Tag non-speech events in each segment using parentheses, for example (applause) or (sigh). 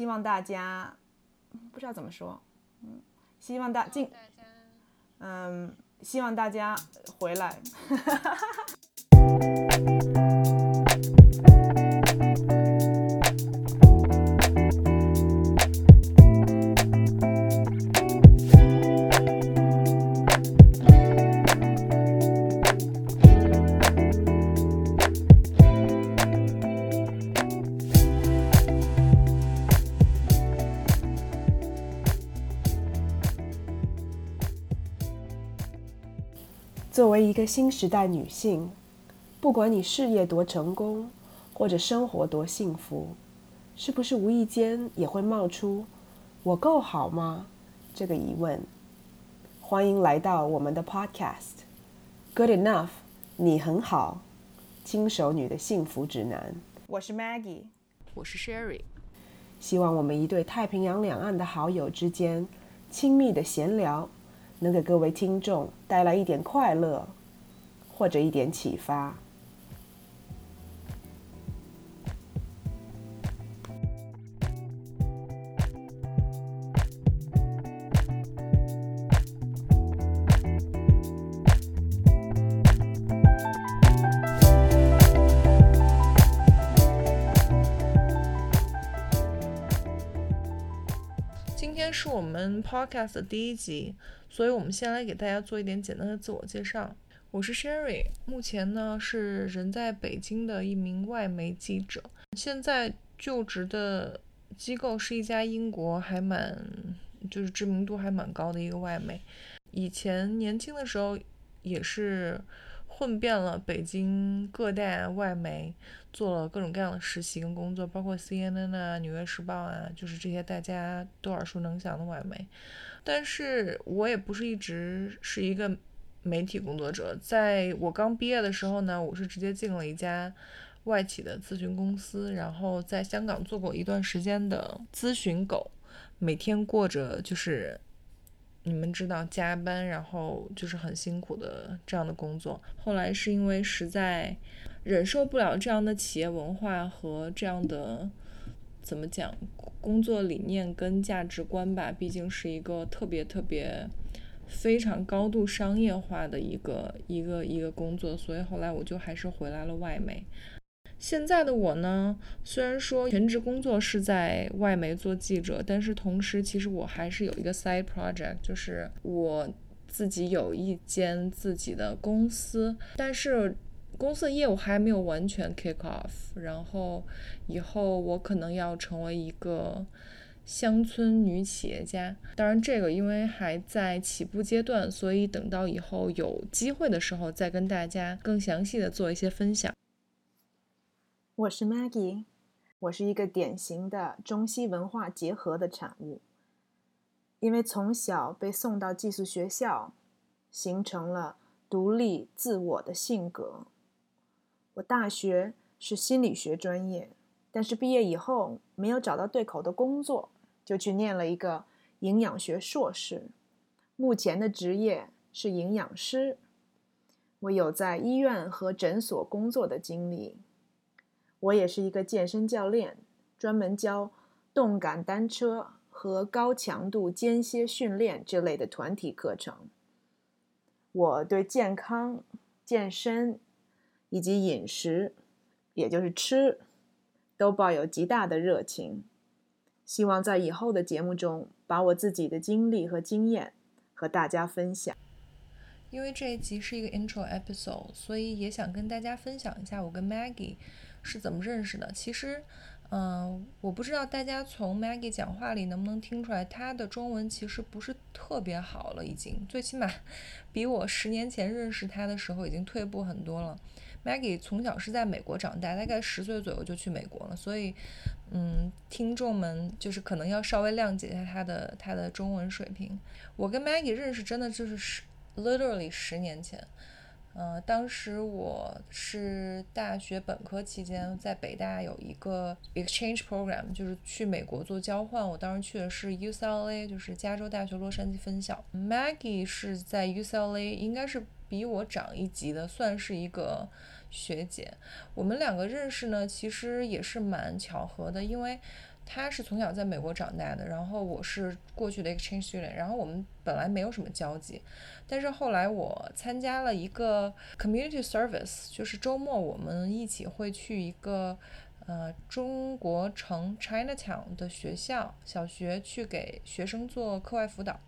希望大家不知道怎么说，嗯，希望大进，嗯，希望大家回来。(laughs) 作为一个新时代女性，不管你事业多成功，或者生活多幸福，是不是无意间也会冒出“我够好吗”这个疑问？欢迎来到我们的 Podcast Good Enough，你很好，轻手女的幸福指南。我是 Maggie，我是 Sherry。希望我们一对太平洋两岸的好友之间亲密的闲聊。能给各位听众带来一点快乐，或者一点启发。今天是我们 Podcast 的第一集。所以，我们先来给大家做一点简单的自我介绍。我是 Sherry，目前呢是人在北京的一名外媒记者，现在就职的机构是一家英国还蛮就是知名度还蛮高的一个外媒。以前年轻的时候也是混遍了北京各大外媒，做了各种各样的实习跟工作，包括 CNN 啊、纽约时报啊，就是这些大家都耳熟能详的外媒。但是我也不是一直是一个媒体工作者，在我刚毕业的时候呢，我是直接进了一家外企的咨询公司，然后在香港做过一段时间的咨询狗，每天过着就是你们知道加班，然后就是很辛苦的这样的工作。后来是因为实在忍受不了这样的企业文化和这样的怎么讲？工作理念跟价值观吧，毕竟是一个特别特别非常高度商业化的一个一个一个工作，所以后来我就还是回来了外媒。现在的我呢，虽然说全职工作是在外媒做记者，但是同时其实我还是有一个 side project，就是我自己有一间自己的公司，但是。公司的业务还没有完全 kick off，然后以后我可能要成为一个乡村女企业家。当然，这个因为还在起步阶段，所以等到以后有机会的时候再跟大家更详细的做一些分享。我是 Maggie，我是一个典型的中西文化结合的产物，因为从小被送到寄宿学校，形成了独立自我的性格。我大学是心理学专业，但是毕业以后没有找到对口的工作，就去念了一个营养学硕士。目前的职业是营养师。我有在医院和诊所工作的经历。我也是一个健身教练，专门教动感单车和高强度间歇训练这类的团体课程。我对健康、健身。以及饮食，也就是吃，都抱有极大的热情。希望在以后的节目中，把我自己的经历和经验和大家分享。因为这一集是一个 intro episode，所以也想跟大家分享一下我跟 Maggie 是怎么认识的。其实。嗯，我不知道大家从 Maggie 讲话里能不能听出来，她的中文其实不是特别好了，已经最起码 (laughs) 比我十年前认识她的时候已经退步很多了。Maggie 从小是在美国长大，大概十岁左右就去美国了，所以，嗯，听众们就是可能要稍微谅解一下她的她的中文水平。我跟 Maggie 认识真的就是十 literally 十年前。呃，当时我是大学本科期间在北大有一个 exchange program，就是去美国做交换。我当时去的是 UCLA，就是加州大学洛杉矶分校。Maggie 是在 UCLA，应该是比我长一级的，算是一个学姐。我们两个认识呢，其实也是蛮巧合的，因为。他是从小在美国长大的，然后我是过去的 exchange student，然后我们本来没有什么交集，但是后来我参加了一个 community service，就是周末我们一起会去一个呃中国城 Chinatown 的学校小学去给学生做课外辅导。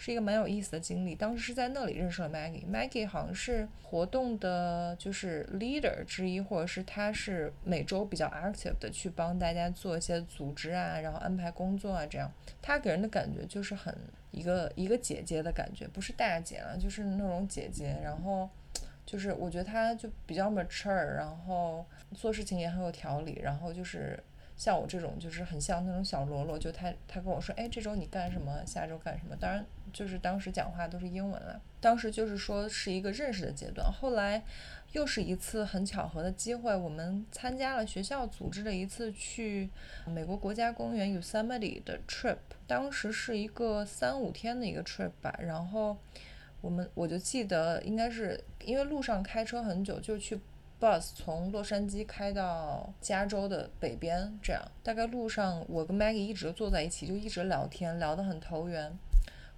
是一个蛮有意思的经历。当时是在那里认识了 Maggie。Maggie 好像是活动的，就是 leader 之一，或者是他是每周比较 active 的去帮大家做一些组织啊，然后安排工作啊，这样。他给人的感觉就是很一个一个姐姐的感觉，不是大姐了，就是那种姐姐。然后就是我觉得他就比较 mature，然后做事情也很有条理，然后就是。像我这种就是很像那种小喽啰，就他他跟我说，哎，这周你干什么？下周干什么？当然就是当时讲话都是英文了。当时就是说是一个认识的阶段。后来又是一次很巧合的机会，我们参加了学校组织的一次去美国国家公园 Yosemite 的 trip。当时是一个三五天的一个 trip 吧。然后我们我就记得应该是因为路上开车很久，就去。Bus 从洛杉矶开到加州的北边，这样大概路上我跟 Maggie 一直坐在一起，就一直聊天，聊得很投缘。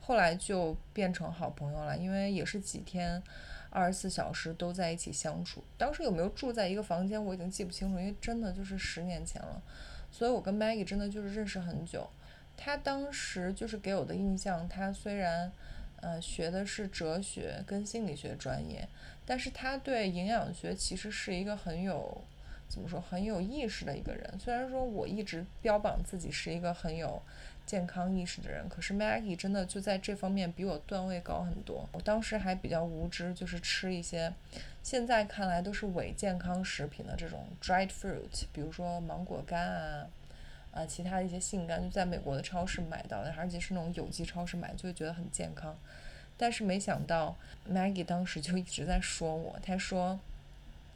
后来就变成好朋友了，因为也是几天，二十四小时都在一起相处。当时有没有住在一个房间，我已经记不清楚，因为真的就是十年前了。所以我跟 Maggie 真的就是认识很久。他当时就是给我的印象，他虽然呃学的是哲学跟心理学专业。但是他对营养学其实是一个很有，怎么说很有意识的一个人。虽然说我一直标榜自己是一个很有健康意识的人，可是 Maggie 真的就在这方面比我段位高很多。我当时还比较无知，就是吃一些现在看来都是伪健康食品的这种 dried fruit，比如说芒果干啊，啊其他的一些杏干，就在美国的超市买到的，而且是那种有机超市买，就会觉得很健康。但是没想到，Maggie 当时就一直在说我，他说：“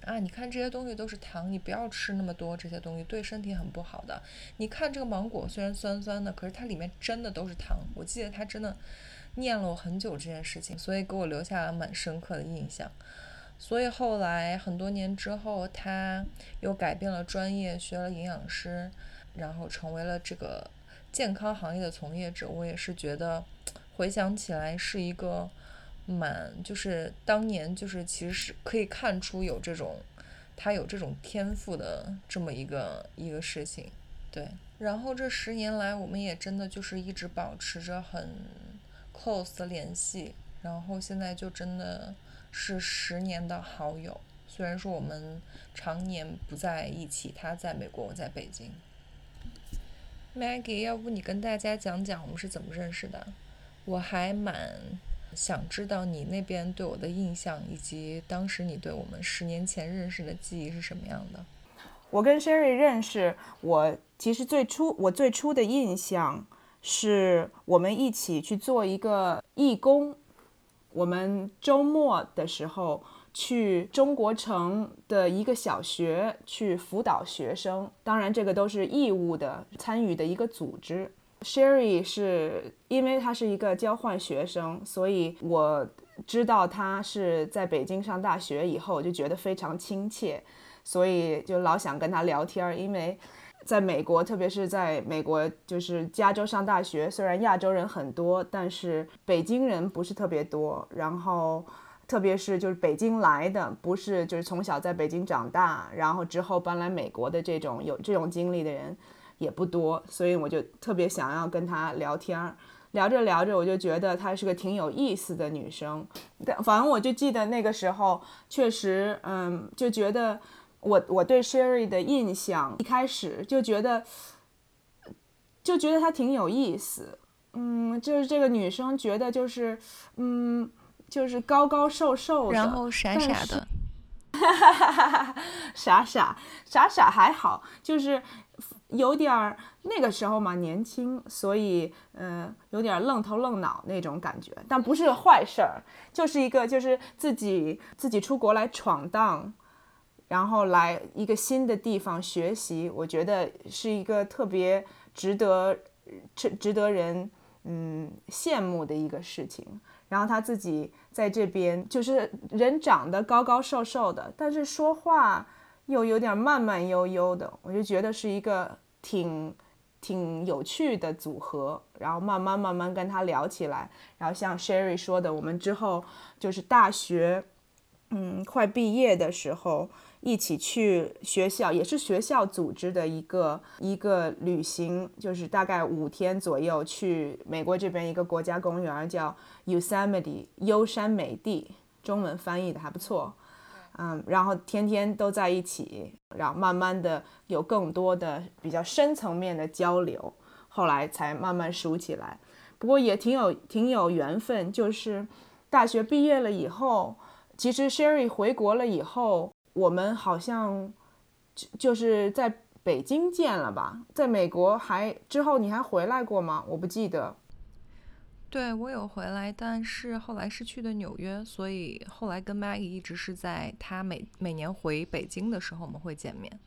啊，你看这些东西都是糖，你不要吃那么多这些东西，对身体很不好的。你看这个芒果虽然酸酸的，可是它里面真的都是糖。”我记得他真的念了我很久这件事情，所以给我留下了蛮深刻的印象。所以后来很多年之后，他又改变了专业，学了营养师，然后成为了这个健康行业的从业者。我也是觉得。回想起来是一个蛮，就是当年就是其实是可以看出有这种他有这种天赋的这么一个一个事情，对。然后这十年来，我们也真的就是一直保持着很 close 的联系，然后现在就真的是十年的好友。虽然说我们常年不在一起，他在美国，我在北京。Maggie，要不你跟大家讲讲我们是怎么认识的？我还蛮想知道你那边对我的印象，以及当时你对我们十年前认识的记忆是什么样的。我跟 Sherry 认识，我其实最初我最初的印象是我们一起去做一个义工，我们周末的时候去中国城的一个小学去辅导学生，当然这个都是义务的参与的一个组织。Sherry 是因为他是一个交换学生，所以我知道他是在北京上大学以后，就觉得非常亲切，所以就老想跟他聊天。因为在美国，特别是在美国，就是加州上大学，虽然亚洲人很多，但是北京人不是特别多。然后，特别是就是北京来的，不是就是从小在北京长大，然后之后搬来美国的这种有这种经历的人。也不多，所以我就特别想要跟她聊天儿，聊着聊着，我就觉得她是个挺有意思的女生。但反正我就记得那个时候，确实，嗯，就觉得我我对 Sherry 的印象，一开始就觉得，就觉得她挺有意思，嗯，就是这个女生觉得就是，嗯，就是高高瘦瘦的，然后傻傻的，(laughs) 傻傻傻傻还好，就是。有点儿那个时候嘛，年轻，所以嗯，有点愣头愣脑那种感觉，但不是坏事儿，就是一个就是自己自己出国来闯荡，然后来一个新的地方学习，我觉得是一个特别值得值值得人嗯羡慕的一个事情。然后他自己在这边就是人长得高高瘦瘦的，但是说话又有点慢慢悠悠的，我就觉得是一个。挺挺有趣的组合，然后慢慢慢慢跟他聊起来，然后像 Sherry 说的，我们之后就是大学，嗯，快毕业的时候一起去学校，也是学校组织的一个一个旅行，就是大概五天左右去美国这边一个国家公园叫 Yosemite 优山美地，中文翻译的还不错。嗯，然后天天都在一起，然后慢慢的有更多的比较深层面的交流，后来才慢慢熟起来。不过也挺有挺有缘分，就是大学毕业了以后，其实 Sherry 回国了以后，我们好像就就是在北京见了吧？在美国还之后你还回来过吗？我不记得。对我有回来，但是后来是去的纽约，所以后来跟 Maggie 一直是在他每每年回北京的时候我们会见面。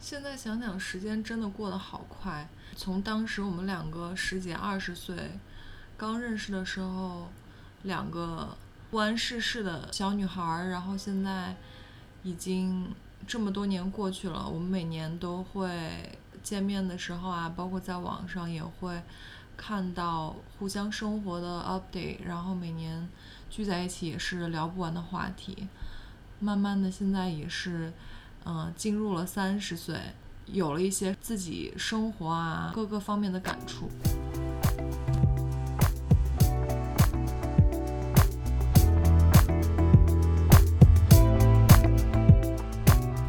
现在想想，时间真的过得好快。从当时我们两个十几二十岁刚认识的时候，两个不谙世事的小女孩，然后现在已经这么多年过去了，我们每年都会见面的时候啊，包括在网上也会。看到互相生活的 update，然后每年聚在一起也是聊不完的话题。慢慢的，现在也是，嗯，进入了三十岁，有了一些自己生活啊各个方面的感触。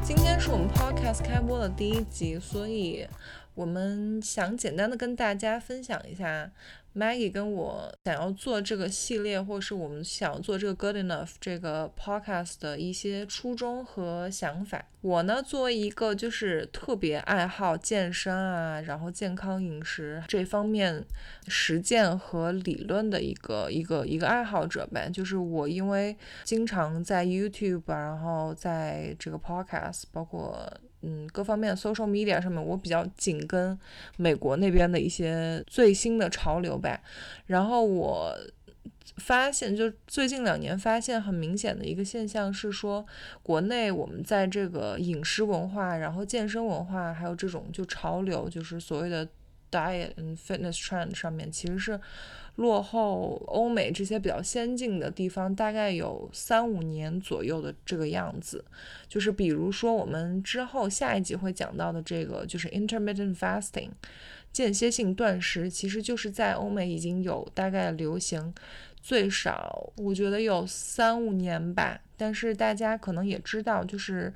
今天是我们 podcast 开播的第一集，所以。我们想简单的跟大家分享一下。Maggie 跟我想要做这个系列，或是我们想要做这个 Good Enough 这个 Podcast 的一些初衷和想法。我呢，作为一个就是特别爱好健身啊，然后健康饮食这方面实践和理论的一个一个一个爱好者呗。就是我因为经常在 YouTube，然后在这个 Podcast，包括嗯各方面 Social Media 上面，我比较紧跟美国那边的一些最新的潮流呗。然后我发现，就最近两年发现很明显的一个现象是说，国内我们在这个饮食文化、然后健身文化，还有这种就潮流，就是所谓的 diet and fitness trend 上面，其实是落后欧美这些比较先进的地方，大概有三五年左右的这个样子。就是比如说我们之后下一集会讲到的这个，就是 intermittent fasting。间歇性断食其实就是在欧美已经有大概流行，最少我觉得有三五年吧。但是大家可能也知道，就是，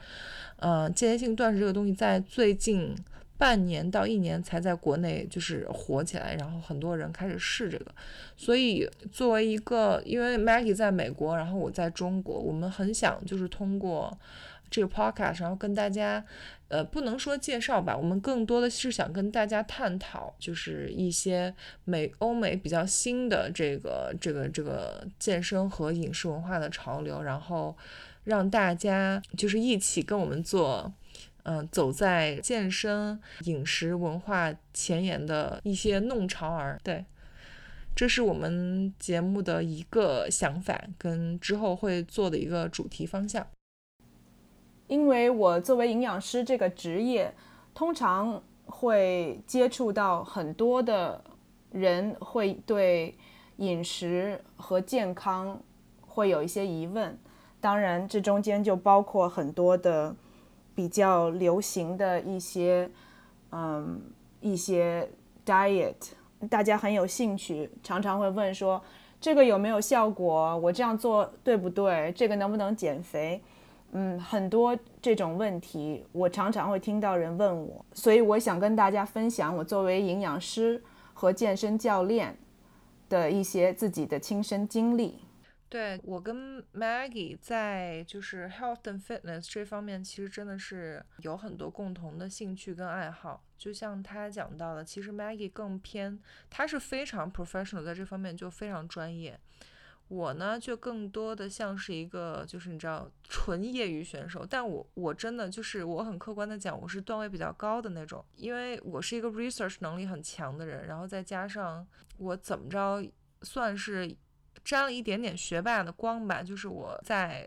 呃，间歇性断食这个东西在最近半年到一年才在国内就是火起来，然后很多人开始试这个。所以作为一个，因为 Maggie 在美国，然后我在中国，我们很想就是通过。这个 podcast，然后跟大家，呃，不能说介绍吧，我们更多的是想跟大家探讨，就是一些美欧美比较新的这个这个这个健身和饮食文化的潮流，然后让大家就是一起跟我们做，嗯，走在健身饮食文化前沿的一些弄潮儿。对，这是我们节目的一个想法，跟之后会做的一个主题方向。因为我作为营养师这个职业，通常会接触到很多的人，会对饮食和健康会有一些疑问。当然，这中间就包括很多的比较流行的一些，嗯，一些 diet，大家很有兴趣，常常会问说这个有没有效果？我这样做对不对？这个能不能减肥？嗯，很多这种问题，我常常会听到人问我，所以我想跟大家分享我作为营养师和健身教练的一些自己的亲身经历。对我跟 Maggie 在就是 health and fitness 这方面，其实真的是有很多共同的兴趣跟爱好。就像他讲到的，其实 Maggie 更偏，他是非常 professional，在这方面就非常专业。我呢，就更多的像是一个，就是你知道，纯业余选手。但我我真的就是我很客观的讲，我是段位比较高的那种，因为我是一个 research 能力很强的人，然后再加上我怎么着算是沾了一点点学霸的光吧，就是我在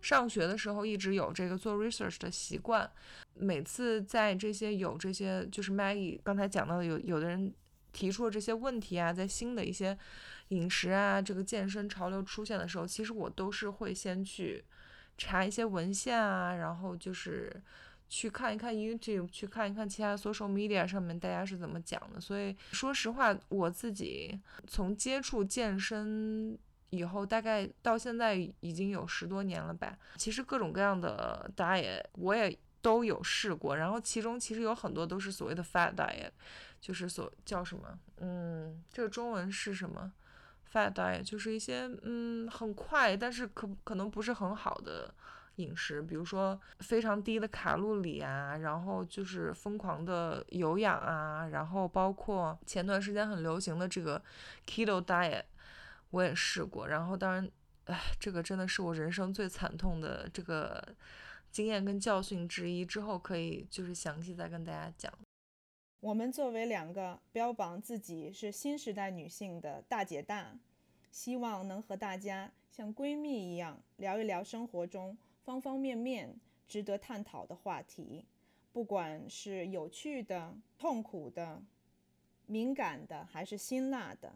上学的时候一直有这个做 research 的习惯，每次在这些有这些就是 Maggie 刚才讲到的有有的人提出了这些问题啊，在新的一些饮食啊这个健身潮流出现的时候，其实我都是会先去查一些文献啊，然后就是去看一看 YouTube，去看一看其他 social media 上面大家是怎么讲的。所以说实话，我自己从接触健身。以后大概到现在已经有十多年了吧。其实各种各样的 diet 我也都有试过，然后其中其实有很多都是所谓的 fat diet，就是所叫什么，嗯，这个中文是什么？fat diet 就是一些嗯很快，但是可可能不是很好的饮食，比如说非常低的卡路里啊，然后就是疯狂的有氧啊，然后包括前段时间很流行的这个 keto diet。我也试过，然后当然，唉，这个真的是我人生最惨痛的这个经验跟教训之一。之后可以就是详细再跟大家讲。我们作为两个标榜自己是新时代女性的大姐大，希望能和大家像闺蜜一样聊一聊生活中方方面面值得探讨的话题，不管是有趣的、痛苦的、敏感的，还是辛辣的，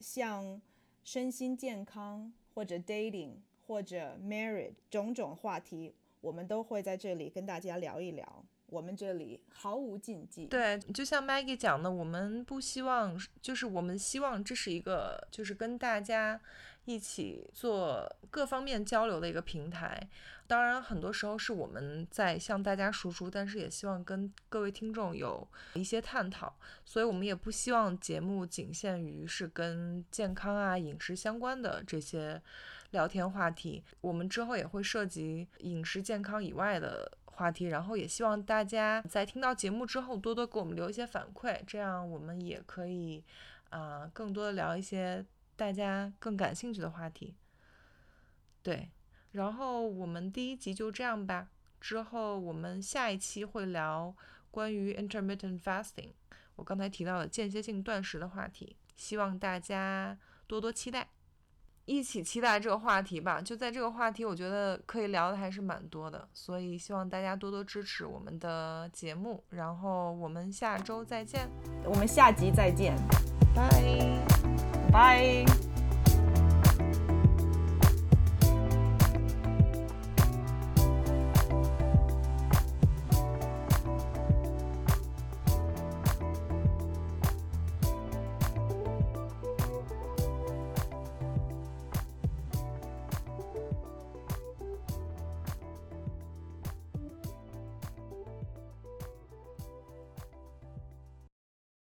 像。身心健康，或者 dating，或者 marriage 种种话题，我们都会在这里跟大家聊一聊。我们这里毫无禁忌。对，就像 Maggie 讲的，我们不希望，就是我们希望这是一个，就是跟大家一起做各方面交流的一个平台。当然，很多时候是我们在向大家输出，但是也希望跟各位听众有一些探讨。所以，我们也不希望节目仅限于是跟健康啊、饮食相关的这些聊天话题。我们之后也会涉及饮食健康以外的话题。然后，也希望大家在听到节目之后，多多给我们留一些反馈，这样我们也可以啊，更多的聊一些大家更感兴趣的话题。对。然后我们第一集就这样吧，之后我们下一期会聊关于 intermittent fasting，我刚才提到的间歇性断食的话题，希望大家多多期待，一起期待这个话题吧。就在这个话题，我觉得可以聊的还是蛮多的，所以希望大家多多支持我们的节目。然后我们下周再见，我们下集再见，拜拜。